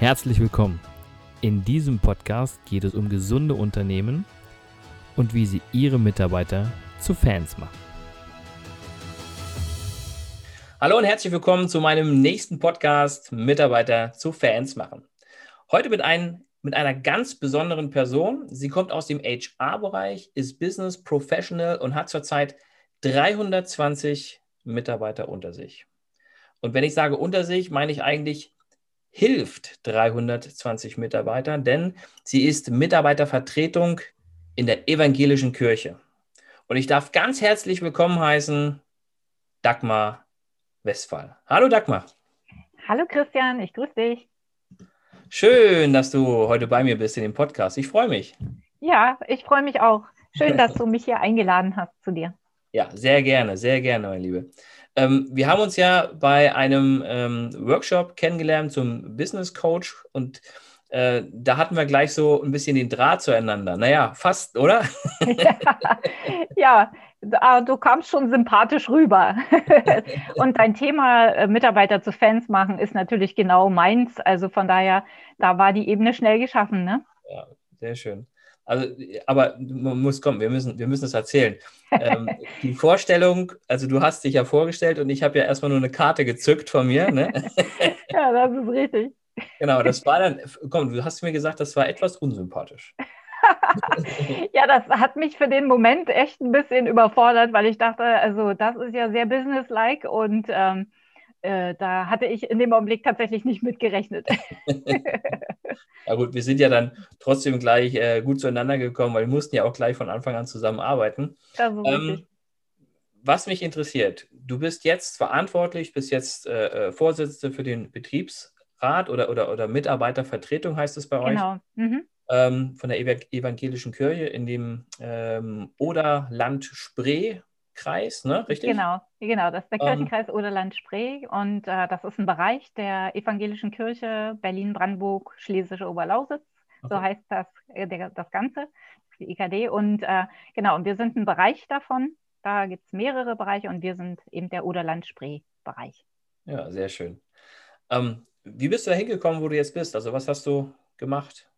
Herzlich willkommen. In diesem Podcast geht es um gesunde Unternehmen und wie sie ihre Mitarbeiter zu Fans machen. Hallo und herzlich willkommen zu meinem nächsten Podcast Mitarbeiter zu Fans machen. Heute mit, ein, mit einer ganz besonderen Person. Sie kommt aus dem HR-Bereich, ist Business Professional und hat zurzeit 320 Mitarbeiter unter sich. Und wenn ich sage unter sich, meine ich eigentlich hilft 320 Mitarbeitern, denn sie ist Mitarbeitervertretung in der evangelischen Kirche. Und ich darf ganz herzlich willkommen heißen Dagmar Westphal. Hallo Dagmar. Hallo Christian, ich grüße dich. Schön, dass du heute bei mir bist in dem Podcast. Ich freue mich. Ja, ich freue mich auch. Schön, dass du mich hier eingeladen hast zu dir. Ja, sehr gerne, sehr gerne, meine Liebe. Ähm, wir haben uns ja bei einem ähm, Workshop kennengelernt zum Business Coach und äh, da hatten wir gleich so ein bisschen den Draht zueinander. Naja, fast, oder? ja, ja, du kamst schon sympathisch rüber. und dein Thema äh, Mitarbeiter zu Fans machen ist natürlich genau meins. Also von daher, da war die Ebene schnell geschaffen, ne? Ja, sehr schön. Also, aber man muss kommen, wir müssen, wir müssen es erzählen. Ähm, die Vorstellung, also du hast dich ja vorgestellt und ich habe ja erstmal nur eine Karte gezückt von mir. Ne? ja, das ist richtig. Genau, das war dann, komm, du hast mir gesagt, das war etwas unsympathisch. ja, das hat mich für den Moment echt ein bisschen überfordert, weil ich dachte, also das ist ja sehr businesslike und ähm, äh, da hatte ich in dem Augenblick tatsächlich nicht mitgerechnet. ja gut, wir sind ja dann trotzdem gleich äh, gut zueinander gekommen, weil wir mussten ja auch gleich von Anfang an zusammenarbeiten. Ähm, was mich interessiert, du bist jetzt verantwortlich, bist jetzt äh, äh Vorsitzende für den Betriebsrat oder, oder, oder Mitarbeitervertretung heißt es bei euch. Genau. Mhm. Ähm, von der evangelischen Kirche in dem ähm, Oder-Land Spree Kreis, ne? Richtig? Genau, genau. Das ist der ähm, Kirchenkreis ähm, Oderland-Spree und äh, das ist ein Bereich der Evangelischen Kirche Berlin-Brandenburg, Schlesische Oberlausitz. Okay. So heißt das, äh, der, das Ganze, die IKD. Und äh, genau, und wir sind ein Bereich davon. Da gibt es mehrere Bereiche und wir sind eben der Oderland-Spree-Bereich. Ja, sehr schön. Ähm, wie bist du da hingekommen, wo du jetzt bist? Also was hast du gemacht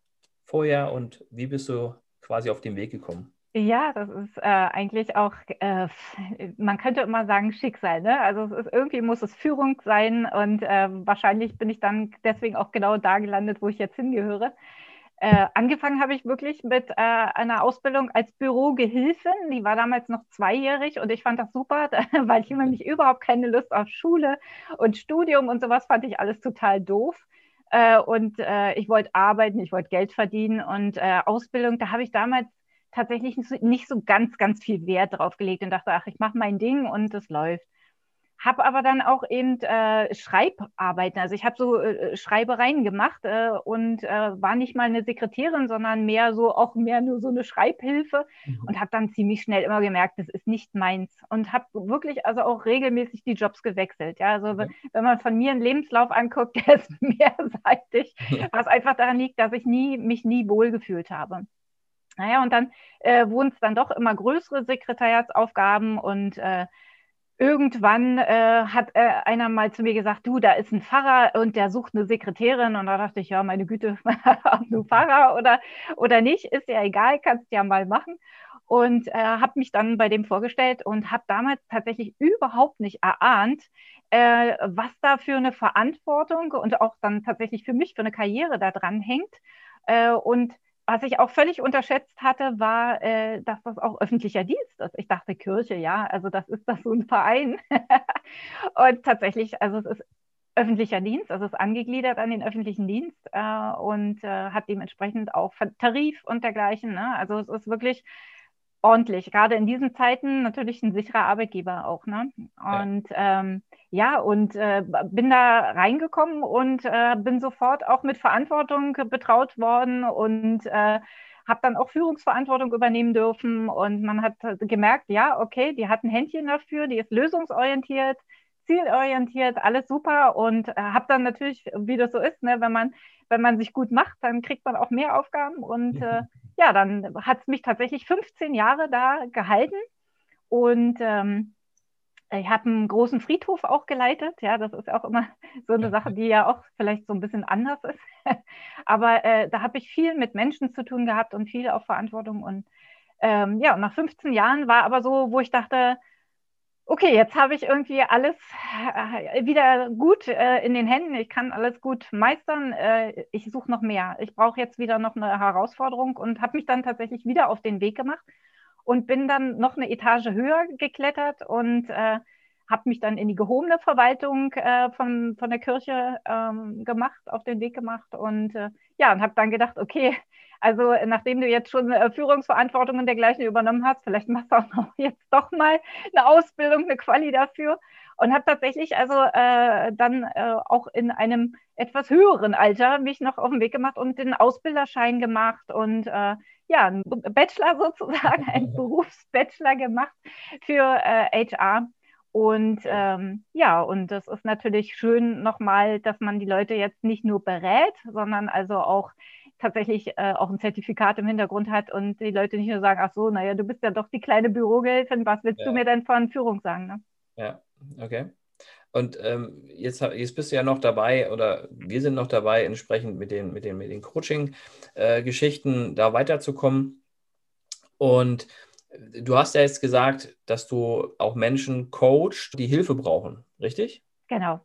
vorher und wie bist du quasi auf den Weg gekommen? Ja, das ist äh, eigentlich auch, äh, man könnte immer sagen Schicksal, ne? Also es ist, irgendwie muss es Führung sein und äh, wahrscheinlich bin ich dann deswegen auch genau da gelandet, wo ich jetzt hingehöre. Äh, angefangen habe ich wirklich mit äh, einer Ausbildung als Bürogehilfin. Die war damals noch zweijährig und ich fand das super, weil ich mich überhaupt keine Lust auf Schule und Studium und sowas fand ich alles total doof. Äh, und ich wollte arbeiten, ich wollte Geld verdienen und Ausbildung, da habe ich damals tatsächlich nicht so ganz, ganz viel Wert drauf gelegt und dachte, ach, ich mache mein Ding und es läuft. Habe aber dann auch eben äh, Schreibarbeiten, also ich habe so äh, Schreibereien gemacht äh, und äh, war nicht mal eine Sekretärin, sondern mehr so auch mehr nur so eine Schreibhilfe mhm. und habe dann ziemlich schnell immer gemerkt, das ist nicht meins und habe wirklich also auch regelmäßig die Jobs gewechselt. Ja, also mhm. wenn man von mir einen Lebenslauf anguckt, der ist mehrseitig, was einfach daran liegt, dass ich nie mich nie wohlgefühlt habe. Naja, und dann äh, wurden es dann doch immer größere Sekretariatsaufgaben und äh, irgendwann äh, hat äh, einer mal zu mir gesagt, du, da ist ein Pfarrer und der sucht eine Sekretärin. Und da dachte ich, ja, meine Güte, ob du Pfarrer oder, oder nicht, ist ja egal, kannst ja mal machen. Und äh, habe mich dann bei dem vorgestellt und habe damals tatsächlich überhaupt nicht erahnt, äh, was da für eine Verantwortung und auch dann tatsächlich für mich für eine Karriere da dran hängt. Äh, und was ich auch völlig unterschätzt hatte, war, äh, dass das auch öffentlicher Dienst ist. Ich dachte Kirche, ja, also das ist das so ein Verein. und tatsächlich, also es ist öffentlicher Dienst, also es ist angegliedert an den öffentlichen Dienst äh, und äh, hat dementsprechend auch Tarif und dergleichen. Ne? Also es ist wirklich ordentlich. Gerade in diesen Zeiten natürlich ein sicherer Arbeitgeber auch. Ne? Und ja, ähm, ja und äh, bin da reingekommen und äh, bin sofort auch mit Verantwortung betraut worden und äh, habe dann auch Führungsverantwortung übernehmen dürfen. Und man hat gemerkt, ja, okay, die hat ein Händchen dafür, die ist lösungsorientiert, zielorientiert, alles super. Und äh, habe dann natürlich, wie das so ist, ne, wenn man wenn man sich gut macht, dann kriegt man auch mehr Aufgaben und äh, ja, dann hat es mich tatsächlich 15 Jahre da gehalten und ähm, Ich habe einen großen Friedhof auch geleitet. Ja, das ist auch immer so eine Sache, die ja auch vielleicht so ein bisschen anders ist. Aber äh, da habe ich viel mit Menschen zu tun gehabt und viel auch Verantwortung. Und ähm, ja, und nach 15 Jahren war aber so, wo ich dachte, okay, jetzt habe ich irgendwie alles äh, wieder gut äh, in den Händen. Ich kann alles gut meistern. Äh, ich suche noch mehr. Ich brauche jetzt wieder noch eine Herausforderung und habe mich dann tatsächlich wieder auf den Weg gemacht und bin dann noch eine Etage höher geklettert und äh, habe mich dann in die gehobene Verwaltung äh, von, von der Kirche ähm, gemacht, auf den Weg gemacht und äh, ja, und habe dann gedacht, okay, also nachdem du jetzt schon äh, Führungsverantwortung und dergleichen übernommen hast, vielleicht machst du auch noch jetzt doch mal eine Ausbildung, eine Quali dafür und habe tatsächlich also äh, dann äh, auch in einem etwas höheren Alter mich noch auf den Weg gemacht und den Ausbilderschein gemacht und äh, ja, einen Bachelor sozusagen, einen Berufsbachelor gemacht für äh, HR. Und ähm, ja, und das ist natürlich schön nochmal, dass man die Leute jetzt nicht nur berät, sondern also auch tatsächlich äh, auch ein Zertifikat im Hintergrund hat und die Leute nicht nur sagen, ach so, naja, du bist ja doch die kleine Bürogehilfin, was willst ja. du mir denn von Führung sagen? Ne? Ja, okay. Und ähm, jetzt, jetzt bist du ja noch dabei oder wir sind noch dabei, entsprechend mit den, mit den, mit den Coaching-Geschichten äh, da weiterzukommen. Und du hast ja jetzt gesagt, dass du auch Menschen coachst, die Hilfe brauchen, richtig? Genau.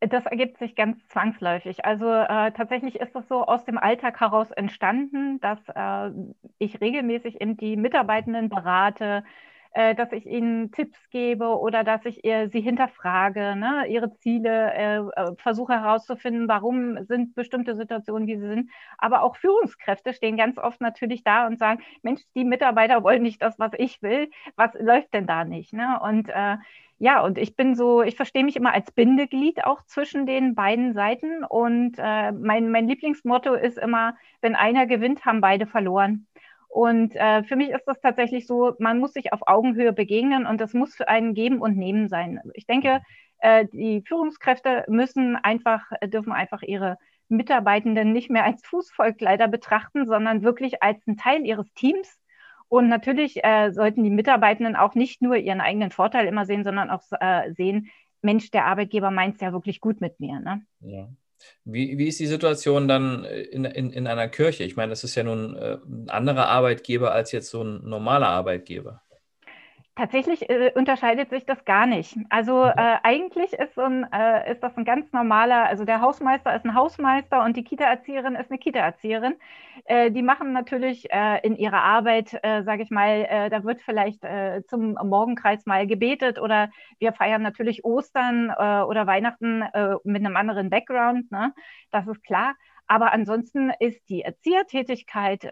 Das ergibt sich ganz zwangsläufig. Also äh, tatsächlich ist das so aus dem Alltag heraus entstanden, dass äh, ich regelmäßig in die Mitarbeitenden berate, äh, dass ich ihnen Tipps gebe oder dass ich ihr, sie hinterfrage, ne, ihre Ziele, äh, äh, versuche herauszufinden, warum sind bestimmte Situationen, wie sie sind. Aber auch Führungskräfte stehen ganz oft natürlich da und sagen, Mensch, die Mitarbeiter wollen nicht das, was ich will. Was läuft denn da nicht? Ne? Und äh, ja, und ich bin so, ich verstehe mich immer als Bindeglied auch zwischen den beiden Seiten. Und äh, mein, mein Lieblingsmotto ist immer, wenn einer gewinnt, haben beide verloren. Und äh, für mich ist das tatsächlich so, man muss sich auf Augenhöhe begegnen und das muss für einen Geben und Nehmen sein. Ich denke, äh, die Führungskräfte müssen einfach, dürfen einfach ihre Mitarbeitenden nicht mehr als Fußvolkleider betrachten, sondern wirklich als einen Teil ihres Teams. Und natürlich äh, sollten die Mitarbeitenden auch nicht nur ihren eigenen Vorteil immer sehen, sondern auch äh, sehen, Mensch, der Arbeitgeber meint es ja wirklich gut mit mir. Ne? Ja. Wie, wie ist die Situation dann in, in, in einer Kirche? Ich meine, das ist ja nun äh, ein anderer Arbeitgeber als jetzt so ein normaler Arbeitgeber. Tatsächlich äh, unterscheidet sich das gar nicht. Also mhm. äh, eigentlich ist, so ein, äh, ist das ein ganz normaler, also der Hausmeister ist ein Hausmeister und die Kita-Erzieherin ist eine Kita-Erzieherin. Äh, die machen natürlich äh, in ihrer Arbeit, äh, sage ich mal, da wird vielleicht zum Morgenkreis mal gebetet oder wir feiern natürlich Ostern oder Weihnachten mit einem anderen Background, ne? das ist klar. Aber ansonsten ist die Erziehertätigkeit,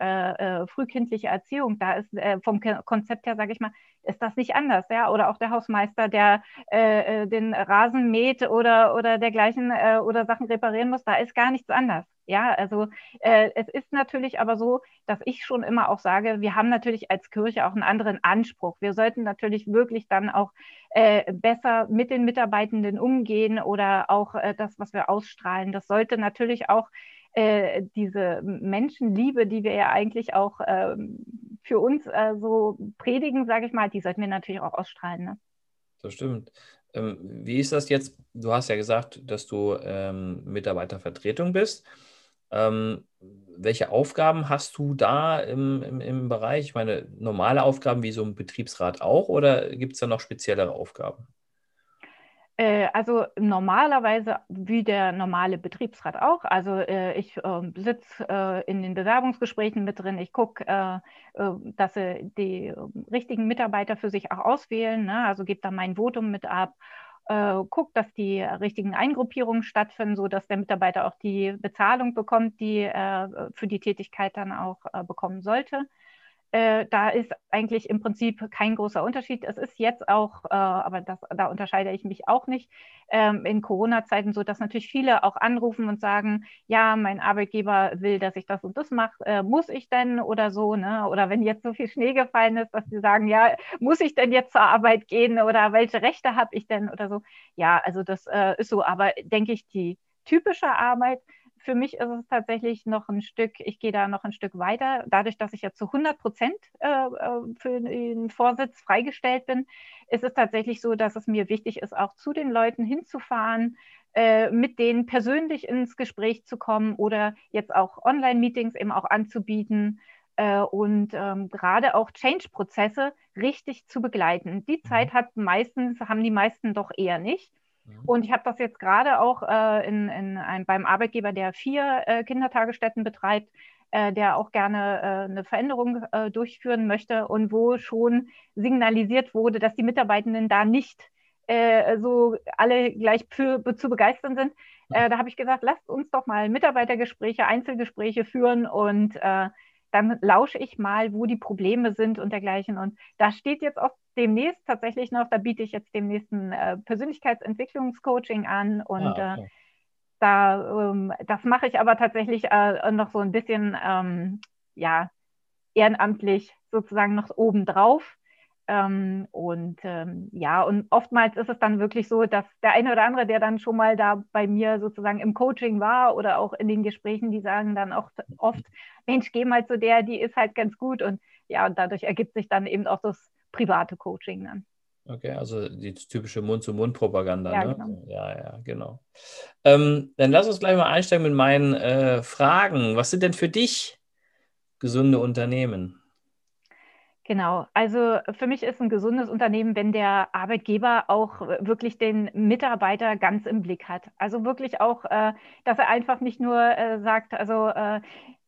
frühkindliche Erziehung, da ist vom Konzept her, sage ich mal, ist das nicht anders, ja? Oder auch der Hausmeister, der äh, äh, den Rasen mäht oder, oder dergleichen äh, oder Sachen reparieren muss, da ist gar nichts anders. Ja, also es ist natürlich aber so, dass ich schon immer auch sage, wir haben natürlich als Kirche auch einen anderen Anspruch. Wir sollten natürlich wirklich dann auch besser mit den Mitarbeitenden umgehen oder auch das, was wir ausstrahlen. Das sollte natürlich auch äh, diese Menschenliebe, die wir ja eigentlich auch ähm, für uns äh, so predigen, sage ich mal, die sollten wir natürlich auch ausstrahlen. Ne? Das stimmt. Ähm, wie ist das jetzt? Du hast ja gesagt, dass du ähm, Mitarbeitervertretung bist. Ähm, welche Aufgaben hast du da im, im, im Bereich? Ich meine, normale Aufgaben wie so ein Betriebsrat auch oder gibt es da noch speziellere Aufgaben? Äh, also normalerweise wie der normale Betriebsrat auch. Also äh, ich äh, sitze äh, in den Bewerbungsgesprächen mit drin. Ich gucke, äh, äh, dass sie die richtigen Mitarbeiter für sich auch auswählen. Ne? Also gebe da mein Votum mit ab. guckt, dass die richtigen Eingruppierungen stattfinden, sodass der Mitarbeiter auch die Bezahlung bekommt, die er für die Tätigkeit dann auch bekommen sollte. Äh, da ist eigentlich im Prinzip kein großer Unterschied. Es ist jetzt auch, äh, aber das, da unterscheide ich mich auch nicht, ähm, in Corona-Zeiten so, dass natürlich viele auch anrufen und sagen, ja, mein Arbeitgeber will, dass ich das und das mache, äh, muss ich denn oder so, ne? Oder wenn jetzt so viel Schnee gefallen ist, dass sie sagen, ja, muss ich denn jetzt zur Arbeit gehen oder welche Rechte habe ich denn oder so. Ja, also das äh, ist so, aber denke ich, die typische Arbeit für mich ist es tatsächlich noch ein Stück, ich gehe da noch ein Stück weiter. Dadurch, dass ich ja zu 100 Prozent äh, äh, für den Vorsitz freigestellt bin, ist es tatsächlich so, dass es mir wichtig ist, auch zu den Leuten hinzufahren, äh, mit denen persönlich ins Gespräch zu kommen oder jetzt auch Online-Meetings eben auch anzubieten äh, und ähm, gerade auch Change-Prozesse richtig zu begleiten. Die mhm. Zeit hat meistens, haben die meisten doch eher nicht. Mhm. Und ich habe das jetzt gerade auch äh, in, in ein, beim Arbeitgeber, der vier äh, Kindertagesstätten betreibt, äh, der auch gerne äh, eine Veränderung äh, durchführen möchte und wo schon signalisiert wurde, dass die Mitarbeitenden da nicht äh, so alle gleich für, zu begeistern sind. da habe ich gesagt, lasst uns doch mal Mitarbeitergespräche, Einzelgespräche führen und dann lausche ich mal, wo die Probleme sind und dergleichen. Und da steht jetzt auch demnächst tatsächlich noch, da biete ich jetzt demnächst ein äh, Persönlichkeitsentwicklungscoaching an und ah, okay. äh, da, ähm, das mache ich aber tatsächlich äh, noch so ein bisschen, ähm, ja, ehrenamtlich sozusagen noch obendrauf. Ähm, und ähm, ja, und oftmals ist es dann wirklich so, dass der eine oder andere, der dann schon mal da bei mir sozusagen im Coaching war oder auch in den Gesprächen, die sagen dann auch oft, Mensch, geh mal zu der, die ist halt ganz gut. Und ja, und dadurch ergibt sich dann eben auch das private Coaching dann. Okay, also die typische Mund-zu-Mund-Propaganda. Ja, ne? genau. ja, ja, genau. Ähm, dann lass uns gleich mal einsteigen mit meinen äh, Fragen. Was sind denn für dich gesunde Unternehmen? Genau, also für mich ist ein gesundes Unternehmen, wenn der Arbeitgeber auch wirklich den Mitarbeiter ganz im Blick hat. Also wirklich auch, äh, dass er einfach nicht nur äh, sagt, also äh,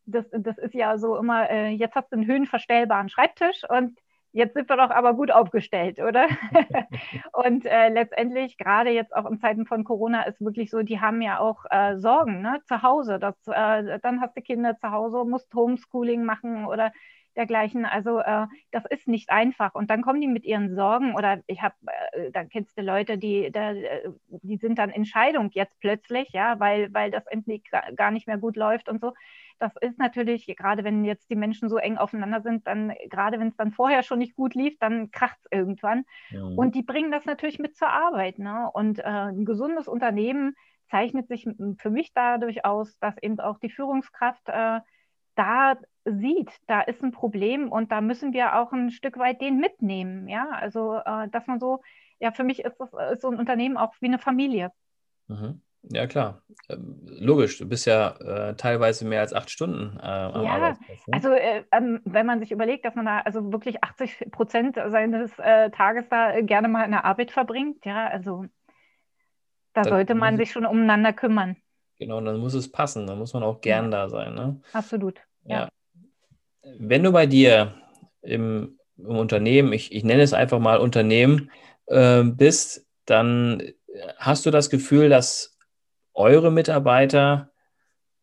das, das ist ja so immer, äh, jetzt hast du einen höhenverstellbaren Schreibtisch und jetzt sind wir doch aber gut aufgestellt, oder? und äh, letztendlich, gerade jetzt auch in Zeiten von Corona, ist wirklich so, die haben ja auch äh, Sorgen ne? zu Hause. Das, äh, dann hast du Kinder zu Hause, musst Homeschooling machen oder dergleichen. Also äh, das ist nicht einfach. Und dann kommen die mit ihren Sorgen oder ich habe, äh, dann kennst du Leute, die, da, äh, die sind dann in Scheidung jetzt plötzlich, ja, weil, weil das endlich gar nicht mehr gut läuft und so. Das ist natürlich, gerade wenn jetzt die Menschen so eng aufeinander sind, dann, gerade wenn es dann vorher schon nicht gut lief, dann kracht es irgendwann. Ja. Und die bringen das natürlich mit zur Arbeit. Ne? Und äh, ein gesundes Unternehmen zeichnet sich für mich dadurch aus, dass eben auch die Führungskraft äh, da sieht, da ist ein Problem und da müssen wir auch ein Stück weit den mitnehmen. Ja, also äh, dass man so, ja, für mich ist das ist so ein Unternehmen auch wie eine Familie. Mhm. Ja, klar. Ähm, logisch, du bist ja äh, teilweise mehr als acht Stunden äh, am ja, Arbeitsplatz. Ne? Also, äh, ähm, wenn man sich überlegt, dass man da also wirklich 80 Prozent seines äh, Tages da gerne mal in der Arbeit verbringt, ja, also da sollte man sich schon umeinander kümmern. Genau, dann muss es passen, dann muss man auch gern da sein. Ne? Absolut. Ja. ja. Wenn du bei dir im, im Unternehmen, ich, ich, nenne es einfach mal Unternehmen, äh, bist, dann hast du das Gefühl, dass eure Mitarbeiter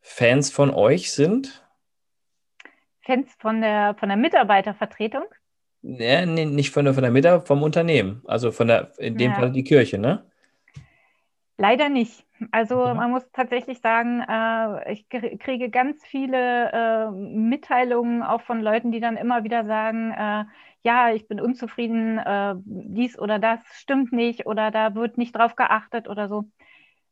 Fans von euch sind? Fans von der, von der Mitarbeitervertretung? Ja, nee, nicht von der, von der Mitarbeiter, vom Unternehmen. Also von der, in dem ja. Fall die Kirche, ne? Leider nicht. Also mhm. man muss tatsächlich sagen, äh, ich kriege ganz viele äh, Mitteilungen auch von Leuten, die dann immer wieder sagen, äh, ja, ich bin unzufrieden, äh, dies oder das stimmt nicht oder da wird nicht drauf geachtet oder so.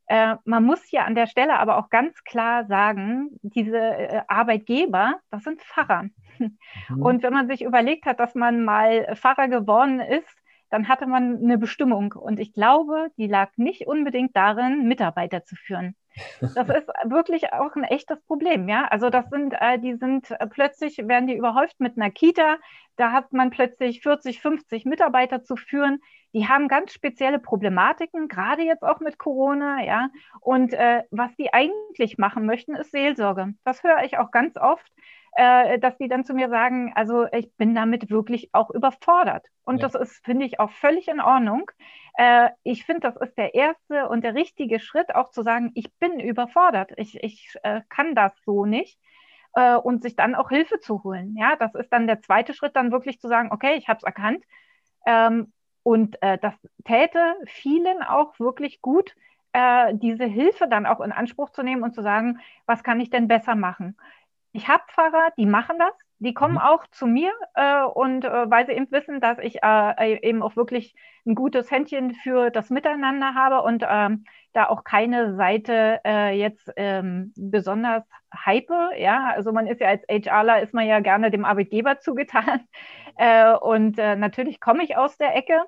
Äh, man muss hier an der Stelle aber auch ganz klar sagen, diese äh, Arbeitgeber, das sind Pfarrer. Mhm. Und wenn man sich überlegt hat, dass man mal Pfarrer geworden ist, dann hatte man eine Bestimmung. Und ich glaube, die lag nicht unbedingt darin, Mitarbeiter zu führen. Das ist wirklich auch ein echtes Problem, ja. Also das sind, äh, die sind äh, plötzlich werden die überhäuft mit einer Kita. Da hat man plötzlich 40, 50 Mitarbeiter zu führen. Die haben ganz spezielle Problematiken, gerade jetzt auch mit Corona, ja. Und äh, was die eigentlich machen möchten, ist Seelsorge. Das höre ich auch ganz oft äh, dass die dann zu mir sagen, also ich bin damit wirklich auch überfordert. Und ja. das ist, finde ich, auch völlig in Ordnung. Äh, ich finde, das ist der erste und der richtige Schritt, auch zu sagen, ich bin überfordert, ich, ich äh, kann das so nicht. Äh, und sich dann auch Hilfe zu holen. Ja, das ist dann der zweite Schritt, dann wirklich zu sagen, okay, ich habe es erkannt. Ähm, und äh, das täte vielen auch wirklich gut, äh, diese Hilfe dann auch in Anspruch zu nehmen und zu sagen, was kann ich denn besser machen? Ich habe Pfarrer, die machen das, Die kommen mhm. auch zu mir äh, und äh, weil sie eben wissen, dass ich äh, eben auch wirklich ein gutes Händchen für das Miteinander habe und ähm, da auch keine Seite äh, jetzt ähm, besonders hype. Ja, also man ist ja als HRler ist man ja gerne dem Arbeitgeber zugetan äh, und äh, natürlich komme ich aus der Ecke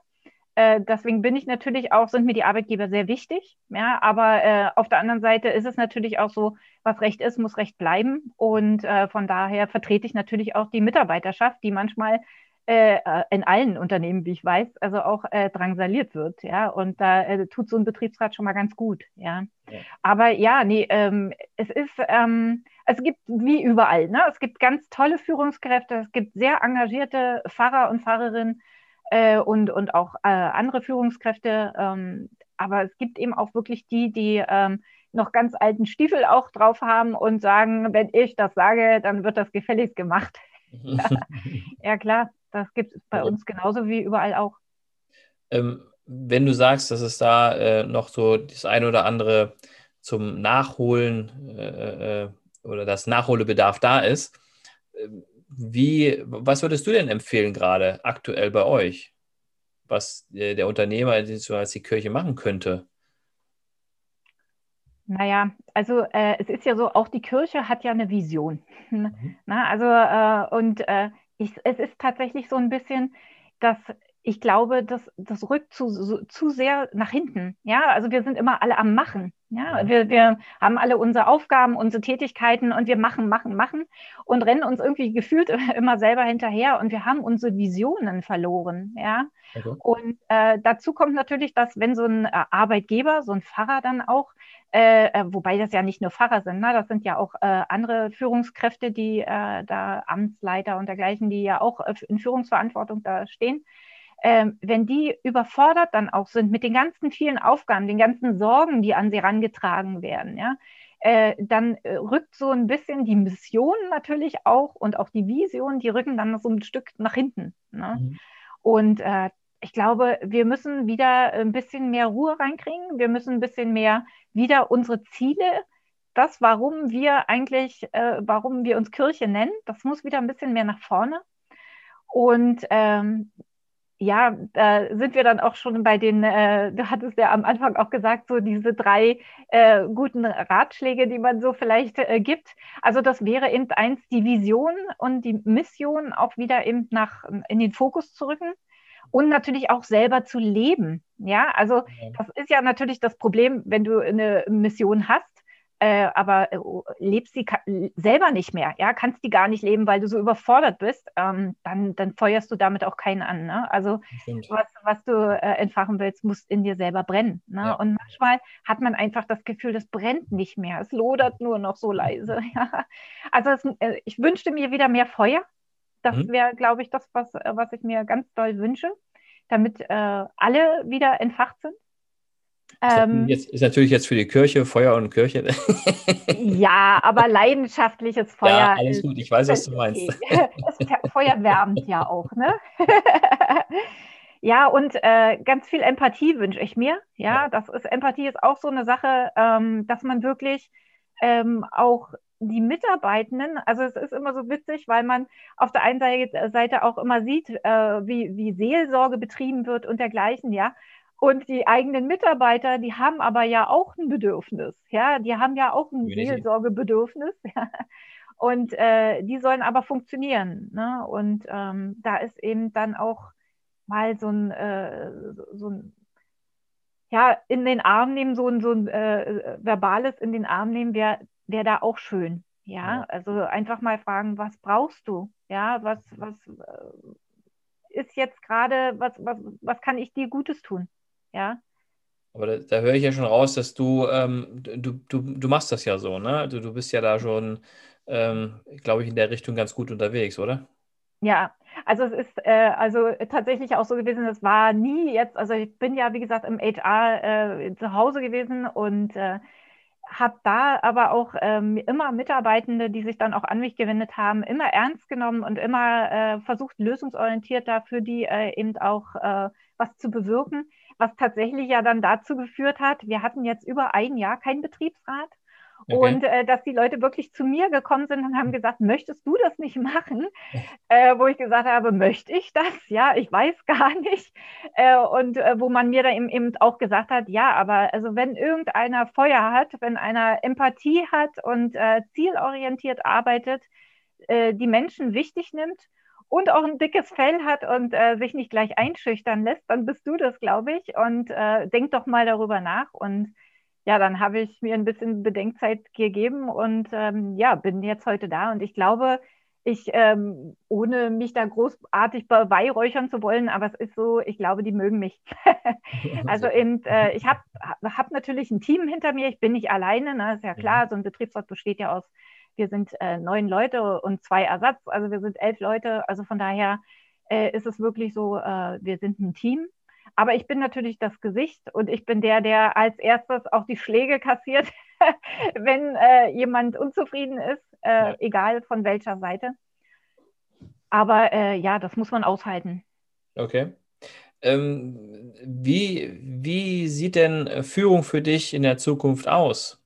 äh, deswegen bin ich natürlich auch, sind mir die Arbeitgeber sehr wichtig. Ja, aber äh, auf der anderen Seite ist es natürlich auch so, was Recht ist, muss Recht bleiben. Und äh, von daher vertrete ich natürlich auch die Mitarbeiterschaft, die manchmal äh, äh, in allen Unternehmen, wie ich weiß, also auch äh, drangsaliert wird. Ja, und da äh, tut so ein Betriebsrat schon mal ganz gut. Ja, ja. aber ja, nee, ähm, es ist, ähm, es gibt wie überall, ne? Es gibt ganz tolle Führungskräfte, es gibt sehr engagierte Pfarrer und Pfarrerinnen äh, und, und auch äh, andere Führungskräfte. Ähm, aber es gibt eben auch wirklich die, die ähm, noch ganz alten Stiefel auch drauf haben und sagen, wenn ich das sage, dann wird das gefälligst gemacht. ja. ja, klar, das gibt es bei uns genauso wie überall auch. Ähm, wenn du sagst, dass es da äh, noch so das eine oder andere zum Nachholen äh, äh oder das Nachholbedarf da ist, ähm, wie, was würdest du denn empfehlen gerade aktuell bei euch, was der Unternehmer als die Kirche machen könnte? Naja, also äh, es ist ja so, auch die Kirche hat ja eine Vision. Mhm. Na, also äh, und äh, ich, es ist tatsächlich so ein bisschen, dass ich glaube, das, das rückt zu, so, zu sehr nach hinten. Ja, also wir sind immer alle am Machen. Ja, wir, wir haben alle unsere Aufgaben, unsere Tätigkeiten und wir machen, machen, machen und rennen uns irgendwie gefühlt immer selber hinterher und wir haben unsere Visionen verloren. Ja, okay. und äh, dazu kommt natürlich, dass wenn so ein äh, Arbeitgeber, so ein Pfarrer dann auch, äh, äh, wobei das ja nicht nur Pfarrer sind, ne? das sind ja auch äh, andere Führungskräfte, die äh, da Amtsleiter und dergleichen, die ja auch in Führungsverantwortung da stehen ähm, wenn die überfordert dann auch sind mit den ganzen vielen Aufgaben, den ganzen Sorgen, die an sie herangetragen werden, ja, äh, dann äh, rückt so ein bisschen die Mission natürlich auch und auch die Vision, die rücken dann so ein Stück nach hinten. Ne? Mhm. Und äh, ich glaube, wir müssen wieder ein bisschen mehr Ruhe reinkriegen. Wir müssen ein bisschen mehr wieder unsere Ziele, das, warum wir eigentlich, äh, warum wir uns Kirche nennen, das muss wieder ein bisschen mehr nach vorne. Und ähm, ja, da sind wir dann auch schon bei den, äh, du hattest ja am Anfang auch gesagt, so diese drei äh, guten Ratschläge, die man so vielleicht äh, gibt. Also das wäre eben eins, die Vision und die Mission auch wieder eben nach in den Fokus zu rücken und natürlich auch selber zu leben. Ja, also das ist ja natürlich das Problem, wenn du eine Mission hast, äh, aber äh, lebst sie selber nicht mehr, ja, kannst die gar nicht leben, weil du so überfordert bist, ähm, dann, dann feuerst du damit auch keinen an. Ne? Also was, was du äh, entfachen willst, muss in dir selber brennen. Ne? Ja. Und manchmal hat man einfach das Gefühl, das brennt nicht mehr, es lodert nur noch so leise. Ja? Also es, äh, ich wünschte mir wieder mehr Feuer. Das mhm. wäre, glaube ich, das, was, äh, was ich mir ganz doll wünsche, damit äh, alle wieder entfacht sind. Ähm, jetzt, ist natürlich jetzt für die Kirche Feuer und Kirche. ja, aber leidenschaftliches Feuer. Ja, alles gut, ich weiß, was du meinst. Das Feuer wärmt ja auch, ne? ja, und äh, ganz viel Empathie wünsche ich mir. Ja, ja, das ist Empathie ist auch so eine Sache, ähm, dass man wirklich ähm, auch die Mitarbeitenden, also es ist immer so witzig, weil man auf der einen Seite auch immer sieht, äh, wie, wie Seelsorge betrieben wird und dergleichen, ja. Und die eigenen Mitarbeiter, die haben aber ja auch ein Bedürfnis. Ja, die haben ja auch ein Seelsorgebedürfnis. Ja. Und äh, die sollen aber funktionieren. Ne? Und ähm, da ist eben dann auch mal so ein, äh, so ein ja, in den Arm nehmen, so ein, so ein äh, verbales in den Arm nehmen, wäre wär da auch schön. Ja? ja, also einfach mal fragen, was brauchst du? Ja, was, was äh, ist jetzt gerade, was, was, was kann ich dir Gutes tun? Ja. Aber da, da höre ich ja schon raus, dass du, ähm, du, du, du machst das ja so, ne? Du, du bist ja da schon, ähm, glaube ich, in der Richtung ganz gut unterwegs, oder? Ja, also es ist äh, also tatsächlich auch so gewesen, es war nie jetzt, also ich bin ja, wie gesagt, im HR äh, zu Hause gewesen und äh, habe da aber auch ähm, immer Mitarbeitende, die sich dann auch an mich gewendet haben, immer ernst genommen und immer äh, versucht, lösungsorientiert da für die äh, eben auch äh, was zu bewirken was tatsächlich ja dann dazu geführt hat, wir hatten jetzt über ein Jahr keinen Betriebsrat Okay. Und äh, dass die Leute wirklich zu mir gekommen sind und haben gesagt, möchtest du das nicht machen? Äh, wo ich gesagt habe, möchte ich das? Ja, ich weiß gar nicht. Äh, und äh, wo man mir dann eben, eben, auch gesagt hat, ja, aber also wenn irgendeiner Feuer hat, wenn einer Empathie hat und äh, zielorientiert arbeitet, äh, die Menschen wichtig nimmt und auch ein dickes Fell hat und sich nicht gleich einschüchtern lässt, dann bist du das, glaube ich. Und denk doch mal darüber nach und ja, dann habe ich mir ein bisschen Bedenkzeit gegeben und ähm, ja, bin jetzt heute da. Und ich glaube, ich, ähm, ohne mich da großartig beweihräuchern zu wollen, aber es ist so, ich glaube, die mögen mich. also eben, äh, ich habe hab natürlich ein Team hinter mir, ich bin nicht alleine, ne? ist ja klar, so ein Betriebsrat besteht ja aus, wir sind äh, neun Leute und zwei Ersatz, also wir sind elf Leute, also von daher äh, ist es wirklich so, äh, wir sind ein Team aber ich bin natürlich das Gesicht und ich bin der, der als erstes auch die Schläge kassiert, wenn äh, jemand unzufrieden ist, äh, ja. egal von welcher Seite. Aber äh, ja, das muss man aushalten. Okay. Ähm, wie, wie sieht denn Führung für dich in der Zukunft aus?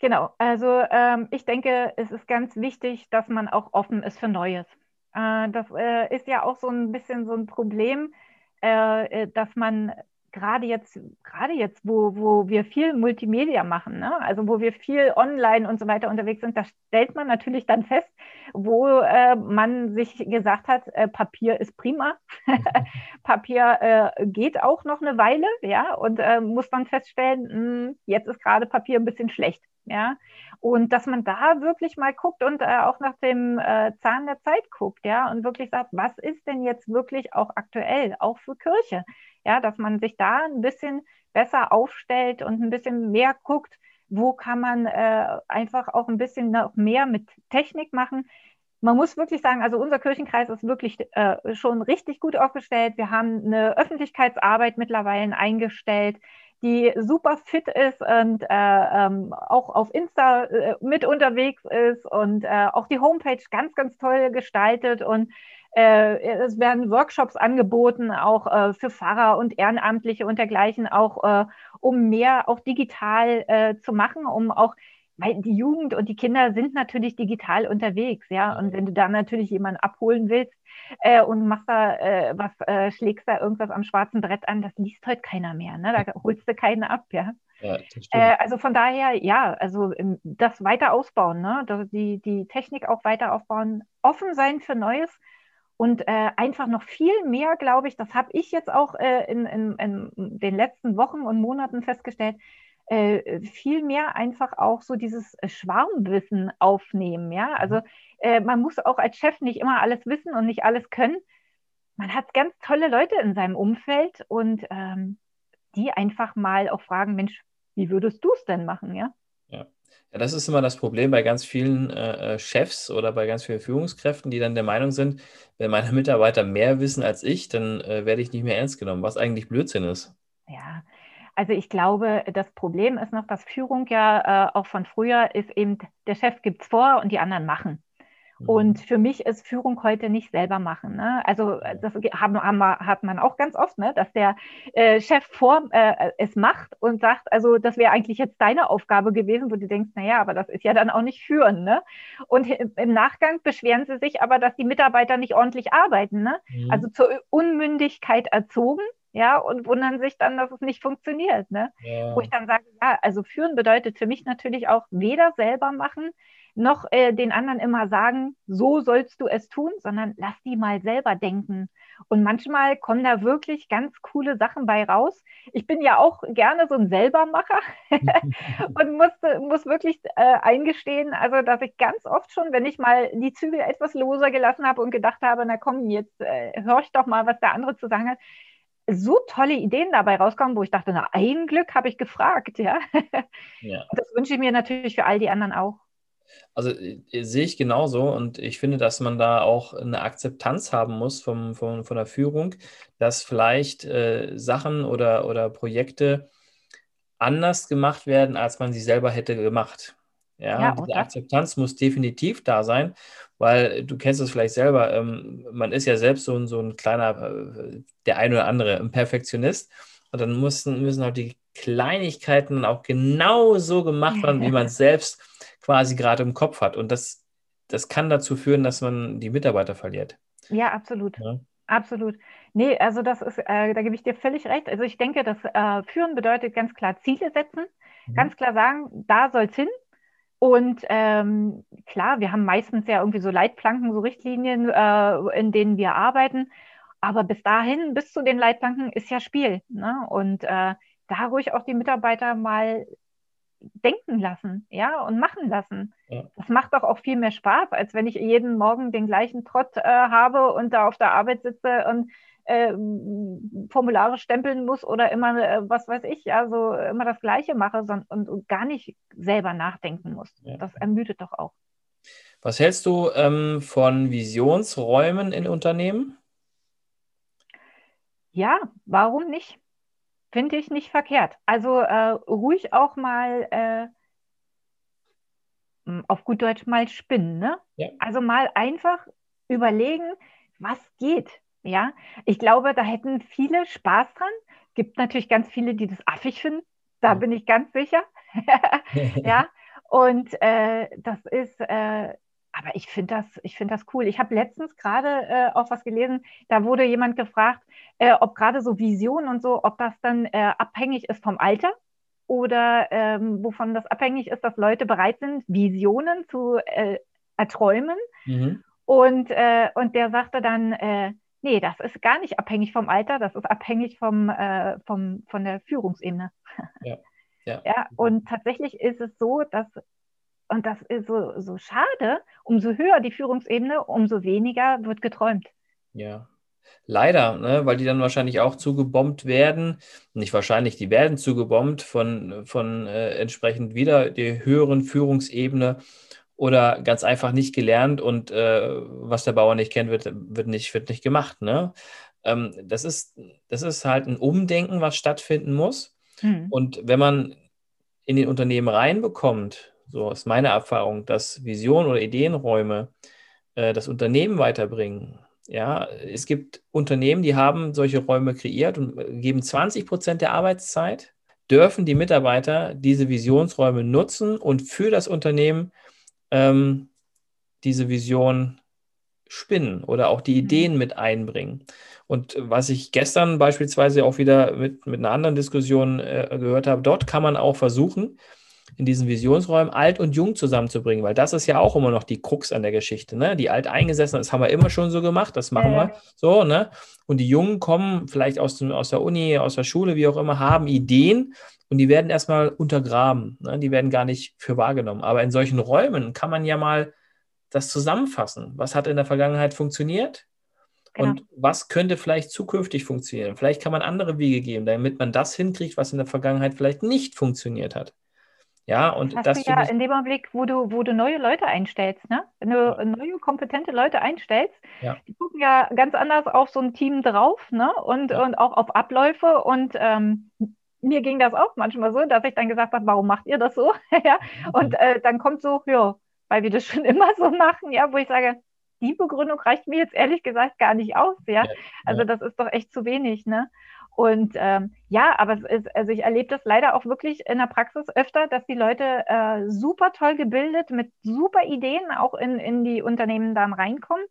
Genau, also ähm, ich denke, es ist ganz wichtig, dass man auch offen ist für Neues. Äh, das äh, ist ja auch so ein bisschen so ein Problem, äh, dass man gerade jetzt, gerade jetzt, wo, wo wir viel Multimedia machen, ne? also wo wir viel online und so weiter unterwegs sind, da stellt man natürlich dann fest, wo äh, man sich gesagt hat, äh, Papier ist prima, Papier äh, geht auch noch eine Weile, ja, und muss dann feststellen, mh, hm, jetzt ist gerade Papier ein bisschen schlecht, ja. Und dass man da wirklich mal guckt und äh, auch nach dem äh, Zahn der Zeit guckt, ja, und wirklich sagt, was ist denn jetzt wirklich auch aktuell, auch für Kirche? Ja, dass man sich da ein bisschen besser aufstellt und ein bisschen mehr guckt, wo kann man äh, einfach auch ein bisschen noch mehr mit Technik machen. Man muss wirklich sagen, also unser Kirchenkreis ist wirklich äh, schon richtig gut aufgestellt. Wir haben eine Öffentlichkeitsarbeit mittlerweile eingestellt die super fit ist und äh, ähm, auch auf Insta äh, mit unterwegs ist und äh, auch die Homepage ganz, ganz toll gestaltet und äh, es werden Workshops angeboten, auch äh, für Pfarrer und Ehrenamtliche und dergleichen, auch äh, um mehr auch digital zu machen, um auch weil die Jugend und die Kinder sind natürlich digital unterwegs, ja. Und wenn du da natürlich jemanden abholen willst äh, und machst da äh, was, äh, schlägst da irgendwas am schwarzen Brett an, das liest heute keiner mehr, ne? Da holst du keinen ab, ja. Ja, äh, also von daher, ja, also ähm, das weiter ausbauen, ne? die, die Technik auch weiter aufbauen, offen sein für Neues und äh, einfach noch viel mehr, glaube ich, das habe ich jetzt auch äh, in, in, in den letzten Wochen und Monaten festgestellt, äh, viel mehr einfach auch so dieses äh, Schwarmwissen aufnehmen. Ja, also mhm. äh, man muss auch als Chef nicht immer alles wissen und nicht alles können. Man hat ganz tolle Leute in seinem Umfeld und ähm, die einfach mal auch fragen, Mensch, wie würdest du es denn machen, ja? Ja. Ja, das ist immer das Problem bei ganz vielen äh, äh, Chefs oder bei ganz vielen Führungskräften, die dann der Meinung sind, wenn meine Mitarbeiter mehr wissen als ich, dann äh, werde ich nicht mehr ernst genommen, was eigentlich Blödsinn ist. Ja, also ich glaube, das Problem ist noch, dass Führung ja äh, auch von früher ist eben, der Chef gibt es vor und die anderen machen. Mhm. Und für mich ist Führung heute nicht selber machen. Ne? Also äh, das haben, haben, hat man auch ganz oft, ne? dass der äh, Chef vor äh, es macht und sagt, also das wäre eigentlich jetzt deine Aufgabe gewesen, wo du denkst, naja, aber das ist ja dann auch nicht führen. Ne? Und im Nachgang beschweren sie sich aber, dass die Mitarbeiter nicht ordentlich arbeiten. Ne? Mhm. Also zur Unmündigkeit erzogen ja, und wundern sich dann, dass es nicht funktioniert. Ne? Ja. Wo ich dann sage, ja, also führen bedeutet für mich natürlich auch weder selber machen, noch äh, den anderen immer sagen, so sollst du es tun, sondern lass die mal selber denken. Und manchmal kommen da wirklich ganz coole Sachen bei raus. Ich bin ja auch gerne so ein Selbermacher und musste, muss wirklich äh, eingestehen, also dass ich ganz oft schon, wenn ich mal die Zügel etwas loser gelassen habe und gedacht habe, na komm, jetzt äh, hör ich doch mal, was der andere zu sagen hat, so tolle Ideen dabei rauskommen, wo ich dachte, na, ein Glück habe ich gefragt, ja. ja. Das wünsche ich mir natürlich für all die anderen auch. Also äh, sehe ich genauso und ich finde, dass man da auch eine Akzeptanz haben muss vom, vom von der Führung, dass vielleicht äh, Sachen oder, oder Projekte anders gemacht werden, als man sie selber hätte gemacht. Ja, ja diese Akzeptanz muss definitiv da sein, weil du kennst es vielleicht selber, ähm, man ist ja selbst so, so ein kleiner, äh, der ein oder andere, ein Perfektionist. Und dann müssen, müssen auch die Kleinigkeiten auch genau so gemacht werden, wie man es selbst quasi gerade im Kopf hat. Und das, das kann dazu führen, dass man die Mitarbeiter verliert. Ja, absolut. Ja. Absolut. Nee, also das ist, äh, da gebe ich dir völlig recht. Also ich denke, das äh, Führen bedeutet ganz klar Ziele setzen, mhm. ganz klar sagen, da soll es hin. Und ähm, klar, wir haben meistens ja irgendwie so Leitplanken, so Richtlinien, äh, in denen wir arbeiten. Aber bis dahin, bis zu den Leitplanken, ist ja Spiel. Ne? Und äh, da ruhig auch die Mitarbeiter mal denken lassen, ja, und machen lassen. Ja. Das macht doch auch viel mehr Spaß, als wenn ich jeden Morgen den gleichen Trott äh, habe und da auf der Arbeit sitze und äh, Formulare stempeln muss oder immer, äh, was weiß ich, also immer das Gleiche mache und, und, und gar nicht selber nachdenken muss. Ja. Das ermüdet doch auch. Was hältst du ähm, von Visionsräumen in Unternehmen? Ja, warum nicht? Finde ich nicht verkehrt. Also äh, ruhig auch mal äh, auf gut Deutsch mal spinnen. Ne? Ja. Also mal einfach überlegen, was geht. Ja, ich glaube, da hätten viele Spaß dran. Gibt natürlich ganz viele, die das affig finden. Da bin ich ganz sicher. ja, und äh, das ist, äh, aber ich finde das, ich finde das cool. Ich habe letztens gerade äh, auch was gelesen, da wurde jemand gefragt, äh, ob gerade so Visionen und so, ob das dann äh, abhängig ist vom Alter oder ähm, wovon das abhängig ist, dass Leute bereit sind, Visionen zu äh, erträumen. Mhm. Und, und der sagte dann, äh, nee, das ist gar nicht abhängig vom Alter, das ist abhängig vom, vom, von der Führungsebene. Ja. Ja. ja, und tatsächlich ist es so, dass und das ist so, so schade. Umso höher die Führungsebene, umso weniger wird geträumt. Ja, Leider, ne, weil die dann wahrscheinlich auch zugebombt werden. Nicht wahrscheinlich, die werden zugebombt von, von äh, entsprechend wieder der höheren Führungsebene oder ganz einfach nicht gelernt und äh, was der Bauer nicht kennt, wird, wird, nicht, wird nicht gemacht. Ne? Ähm, das, ist, das ist halt ein Umdenken, was stattfinden muss. Mhm. Und wenn man in den Unternehmen reinbekommt, so ist meine Erfahrung, dass Visionen oder Ideenräume äh, das Unternehmen weiterbringen. Ja, es gibt Unternehmen, die haben solche Räume kreiert und geben 20 Prozent der Arbeitszeit, dürfen die Mitarbeiter diese Visionsräume nutzen und für das Unternehmen ähm, diese Vision spinnen oder auch die mhm. Ideen mit einbringen. Und was ich gestern beispielsweise auch wieder mit, mit einer anderen Diskussion äh, gehört habe, dort kann man auch versuchen, in diesen Visionsräumen alt und jung zusammenzubringen, weil das ist ja auch immer noch die Krux an der Geschichte. Ne? Die Alteingesessenen, das haben wir immer schon so gemacht, das machen wir so. Ne? Und die Jungen kommen vielleicht aus, dem, aus der Uni, aus der Schule, wie auch immer, haben Ideen und die werden erstmal untergraben. Ne? Die werden gar nicht für wahrgenommen. Aber in solchen Räumen kann man ja mal das zusammenfassen. Was hat in der Vergangenheit funktioniert? Genau. Und was könnte vielleicht zukünftig funktionieren? Vielleicht kann man andere Wege geben, damit man das hinkriegt, was in der Vergangenheit vielleicht nicht funktioniert hat. Ja, und das, das du ja in dem Augenblick, wo du, wo du neue Leute einstellst, ne? Wenn du ja. neue, kompetente Leute einstellst, ja. die gucken ja ganz anders auf so ein Team drauf, ne? Und, ja. und auch auf Abläufe. Und ähm, mir ging das auch manchmal so, dass ich dann gesagt habe, warum macht ihr das so? ja. Und äh, dann kommt so, ja, weil wir das schon immer so machen, ja, wo ich sage, die Begründung reicht mir jetzt ehrlich gesagt gar nicht aus, ja. Also das ist doch echt zu wenig, ne? Und ähm, ja, aber es ist, also ich erlebe das leider auch wirklich in der Praxis öfter, dass die Leute äh, super toll gebildet mit super Ideen auch in, in die Unternehmen dann reinkommen.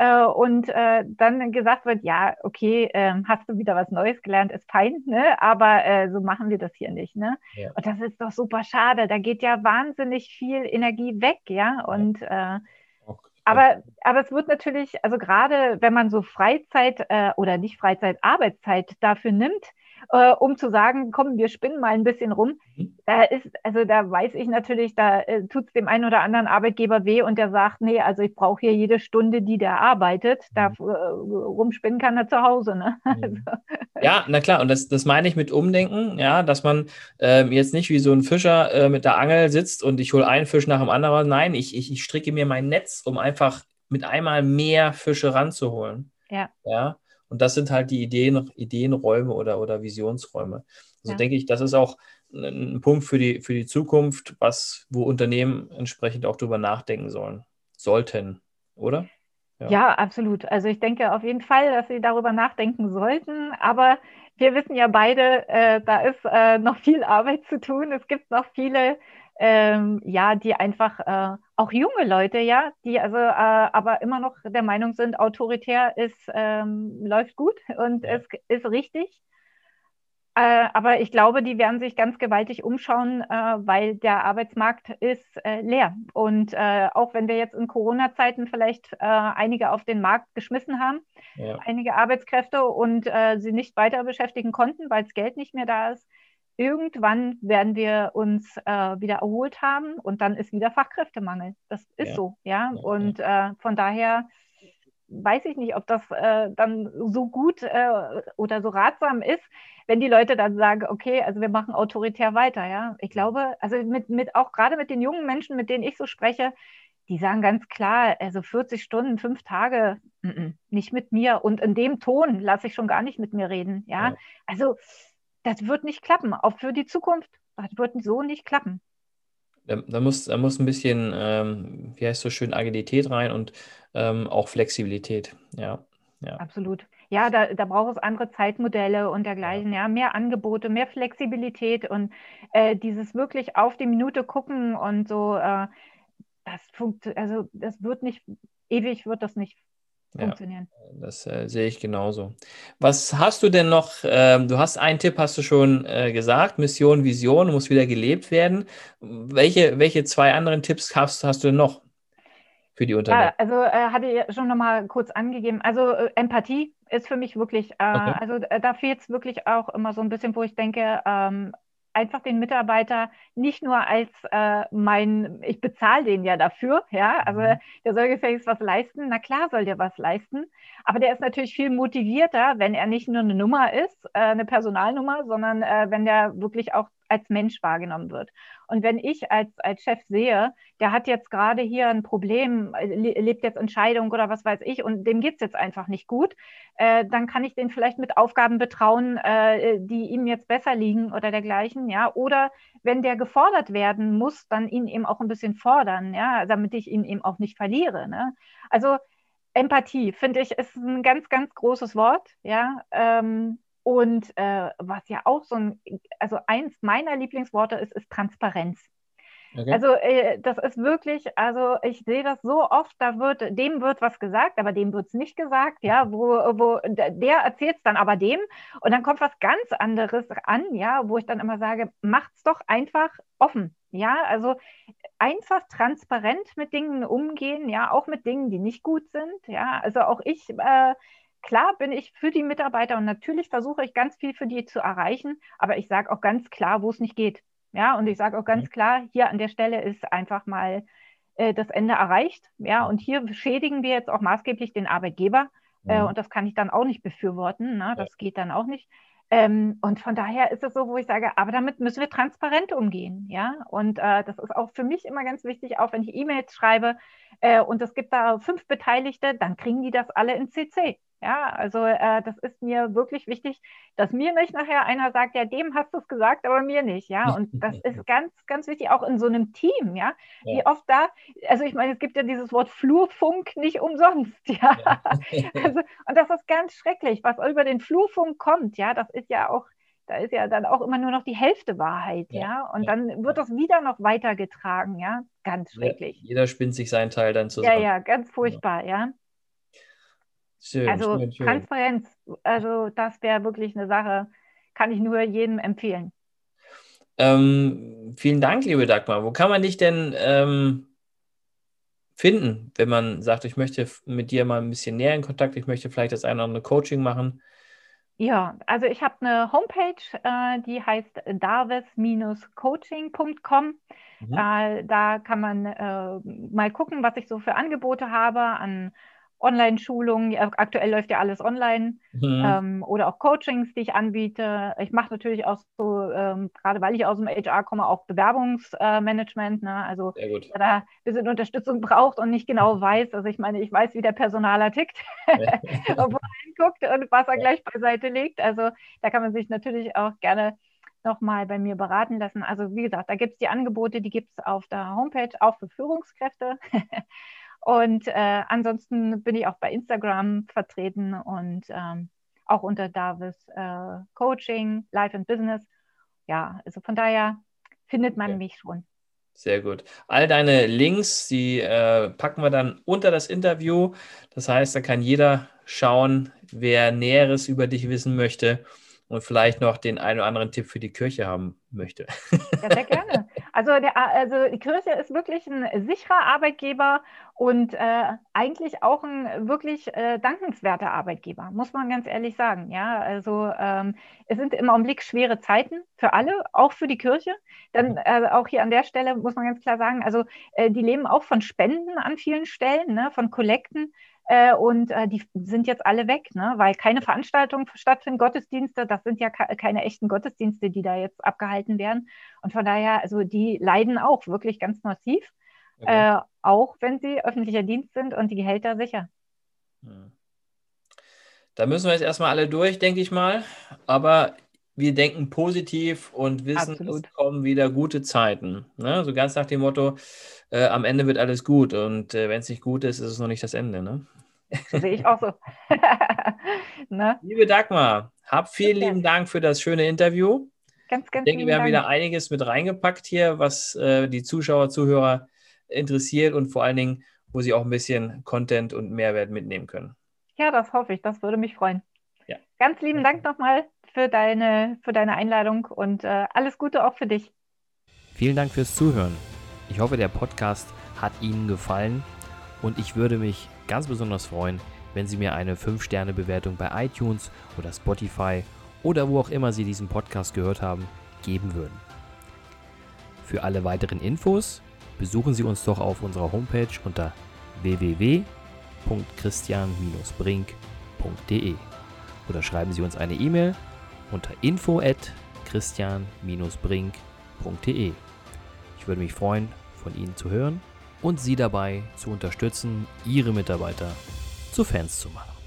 Äh, und äh, dann gesagt wird, ja, okay, ähm, hast du wieder was Neues gelernt, ist fein, ne? aber äh, so machen wir das hier nicht. Ne? Ja. Und das ist doch super schade. Da geht ja wahnsinnig viel Energie weg, ja. Und äh, aber, aber es wird natürlich, also gerade wenn man so Freizeit äh, oder nicht Freizeit, Arbeitszeit dafür nimmt, äh, um zu sagen, komm, wir spinnen mal ein bisschen rum, mhm. da ist, also da weiß ich natürlich, da äh, tut es dem einen oder anderen Arbeitgeber weh und der sagt, nee, also ich brauche hier jede Stunde, die der arbeitet, da mhm. äh, rumspinnen kann er zu Hause. Ne? Mhm. Also. Ja, na klar, und das, das meine ich mit Umdenken, ja, dass man ähm, jetzt nicht wie so ein Fischer äh, mit der Angel sitzt und ich hole einen Fisch nach dem anderen. Nein, ich, ich, ich stricke mir mein Netz, um einfach mit einmal mehr Fische ranzuholen. Ja. Ja. Und das sind halt die Ideen, Ideenräume oder, oder Visionsräume. Also ja. denke ich, das ist auch ein Punkt für die, für die Zukunft, was, wo Unternehmen entsprechend auch drüber nachdenken sollen, sollten, oder? Ja. ja. absolut. Also ich denke auf jeden Fall, dass Sie darüber nachdenken sollten. Aber wir wissen ja beide, äh, da ist äh, noch viel Arbeit zu tun. Es gibt noch viele, ähm, ja, die einfach, äh, auch junge Leute, ja, die also äh, aber immer noch der Meinung sind, autoritär ist, ähm, läuft gut und es ist richtig. Äh, aber ich glaube, die werden sich ganz gewaltig umschauen, äh, weil der Arbeitsmarkt ist äh, leer. Und äh, auch wenn wir jetzt in Corona-Zeiten vielleicht einige auf den Markt geschmissen haben, ja. einige Arbeitskräfte und sie nicht weiter beschäftigen konnten, weil das Geld nicht mehr da ist, irgendwann werden wir uns wieder erholt haben und dann ist wieder Fachkräftemangel. Das ist ja. so, ja. Und von daher weiß ich nicht, ob das äh, dann so gut äh, oder so ratsam ist, wenn die Leute dann sagen, okay, also wir machen autoritär weiter, ja. Ich glaube, also mit, mit auch gerade mit den jungen Menschen, mit denen ich so spreche, die sagen ganz klar, also 40 Stunden, fünf Tage, n -n, nicht mit mir. Und in dem Ton lasse ich schon gar nicht mit mir reden, ja. ja. Also das wird nicht klappen, auch für die Zukunft. Das wird so nicht klappen. Da, da, muss, da muss ein bisschen, ähm, wie heißt so schön, Agilität rein und ähm, auch Flexibilität. Ja, ja. Absolut. Ja, da, da braucht es andere Zeitmodelle und dergleichen, ja, mehr Angebote, mehr Flexibilität und äh, dieses wirklich auf die Minute gucken und so, äh, das funktioniert, also das wird nicht, ewig wird das nicht funktionieren. Ja, das äh, sehe ich genauso. Was hast du denn noch? Ähm, du hast einen Tipp, hast du schon äh, gesagt, Mission, Vision muss wieder gelebt werden. Welche, welche zwei anderen Tipps hast, hast du denn noch für die Unternehmen? Ja, also äh, hatte ich schon nochmal kurz angegeben. Also äh, Empathie ist für mich wirklich, äh, okay. also äh, da fehlt es wirklich auch immer so ein bisschen, wo ich denke, ähm, einfach den Mitarbeiter nicht nur als äh, mein, ich bezahle den ja dafür, ja, also mhm. der soll gefälligst was leisten, na klar soll der was leisten, aber der ist natürlich viel motivierter, wenn er nicht nur eine Nummer ist, äh, eine Personalnummer, sondern äh, wenn der wirklich auch als Mensch wahrgenommen wird. Und wenn ich als, als Chef sehe, der hat jetzt gerade hier ein Problem, lebt jetzt Entscheidung oder was weiß ich, und dem geht es jetzt einfach nicht gut, äh, dann kann ich den vielleicht mit Aufgaben betrauen, äh, die ihm jetzt besser liegen oder dergleichen, ja. Oder wenn der gefordert werden muss, dann ihn eben auch ein bisschen fordern, ja, damit ich ihn eben auch nicht verliere. Ne? Also Empathie, finde ich, ist ein ganz, ganz großes Wort, ja. Ähm, und äh, was ja auch so ein, also eins meiner Lieblingsworte ist, ist Transparenz. Okay. Also äh, das ist wirklich, also ich sehe das so oft, da wird, dem wird was gesagt, aber dem wird es nicht gesagt, ja, wo, wo der erzählt es dann aber dem und dann kommt was ganz anderes an, ja, wo ich dann immer sage, macht's doch einfach offen, ja, also einfach transparent mit Dingen umgehen, ja, auch mit Dingen, die nicht gut sind, ja, also auch ich äh, klar bin ich für die Mitarbeiter und natürlich versuche ich ganz viel für die zu erreichen, aber ich sage auch ganz klar, wo es nicht geht. Ja, und ich sage auch ganz mhm. klar, hier an der Stelle ist einfach mal äh, das Ende erreicht. Ja, und hier schädigen wir jetzt auch maßgeblich den Arbeitgeber. Äh, mhm. und das kann ich dann auch nicht befürworten. Ne? Das ja. geht dann auch nicht. Ähm, und von daher ist es so, wo ich sage, aber damit müssen wir transparent umgehen, ja. Und äh, das ist auch für mich immer ganz wichtig, auch wenn ich E-Mails schreibe äh, und es gibt da fünf Beteiligte, dann kriegen die das alle in CC. Ja, also äh, das ist mir wirklich wichtig, dass mir nicht nachher einer sagt, ja, dem hast du es gesagt, aber mir nicht, ja. Und das ist ganz, ganz wichtig, auch in so einem Team, ja. ja. Wie oft da, also ich meine, es gibt ja dieses Wort Flurfunk nicht umsonst, ja. ja. also, und das ist ganz schrecklich, was über den Flurfunk kommt, ja, das ist ja auch, da ist ja dann auch immer nur noch die Hälfte Wahrheit, ja. ja? Und dann wird das wieder noch weitergetragen, ja. Ganz schrecklich. Jeder spinnt sich seinen Teil dann zusammen. Ja, ja, ganz furchtbar, ja. Schön, also schön, schön. Transparenz, also das wäre wirklich eine Sache, kann ich nur jedem empfehlen. Ähm, vielen Dank, liebe Dagmar. Wo kann man dich denn ähm, finden, wenn man sagt, ich möchte mit dir mal ein bisschen näher in Kontakt, ich möchte vielleicht das eine oder andere Coaching machen? Ja, also ich habe eine Homepage, äh, die heißt davis-coaching.com. Mhm. Äh, da kann man äh, mal gucken, was ich so für Angebote habe an Online-Schulungen, aktuell läuft ja alles online mhm. ähm, oder auch Coachings, die ich anbiete. Ich mache natürlich auch so, ähm, gerade weil ich aus dem HR komme, auch Bewerbungsmanagement. Äh, ne? Also wer da ein bisschen Unterstützung braucht und nicht genau weiß, also ich meine, ich weiß, wie der Personaler tickt, wo er hinguckt und was er gleich beiseite legt. Also da kann man sich natürlich auch gerne nochmal bei mir beraten lassen. Also wie gesagt, da gibt es die Angebote, die gibt es auf der Homepage, auch für Führungskräfte. Und äh, ansonsten bin ich auch bei Instagram vertreten und ähm, auch unter Davis äh, Coaching, Life and Business. Ja, also von daher findet man okay. mich schon. Sehr gut. All deine Links, die äh, packen wir dann unter das Interview. Das heißt, da kann jeder schauen, wer Näheres über dich wissen möchte und vielleicht noch den einen oder anderen Tipp für die Kirche haben möchte. Ja, sehr gerne. Also, der, also die Kirche ist wirklich ein sicherer Arbeitgeber und äh, eigentlich auch ein wirklich äh, dankenswerter Arbeitgeber, muss man ganz ehrlich sagen. Ja, also ähm, es sind im Augenblick schwere Zeiten für alle, auch für die Kirche. Dann äh, auch hier an der Stelle muss man ganz klar sagen, also äh, die leben auch von Spenden an vielen Stellen, ne, von Kollekten. Äh, und äh, die sind jetzt alle weg, ne? weil keine Veranstaltungen stattfinden, Gottesdienste, das sind ja keine echten Gottesdienste, die da jetzt abgehalten werden. Und von daher, also die leiden auch wirklich ganz massiv, okay. äh, auch wenn sie öffentlicher Dienst sind und die Gehälter sicher. Hm. Da müssen wir jetzt erstmal alle durch, denke ich mal. Aber wir denken positiv und wissen, Absolut. es kommen wieder gute Zeiten. Ne? So ganz nach dem Motto, äh, am Ende wird alles gut und äh, wenn es nicht gut ist, ist es noch nicht das Ende. Ne? Sehe ich auch so. ne? Liebe Dagmar, hab vielen Bitte. lieben Dank für das schöne Interview. Ganz, ganz ich denke, wir haben Dank. wieder einiges mit reingepackt hier, was äh, die Zuschauer, Zuhörer interessiert und vor allen Dingen, wo sie auch ein bisschen Content und Mehrwert mitnehmen können. Ja, das hoffe ich. Das würde mich freuen. Ja. Ganz lieben Dank nochmal für deine, für deine Einladung und äh, alles Gute auch für dich. Vielen Dank fürs Zuhören. Ich hoffe, der Podcast hat Ihnen gefallen und ich würde mich ganz besonders freuen, wenn Sie mir eine 5-Sterne-Bewertung bei iTunes oder Spotify oder wo auch immer Sie diesen Podcast gehört haben, geben würden. Für alle weiteren Infos besuchen Sie uns doch auf unserer Homepage unter www.christian-brink.de oder schreiben Sie uns eine E-Mail unter info at christian-brink.de. Ich würde mich freuen, von Ihnen zu hören und Sie dabei zu unterstützen, Ihre Mitarbeiter zu Fans zu machen.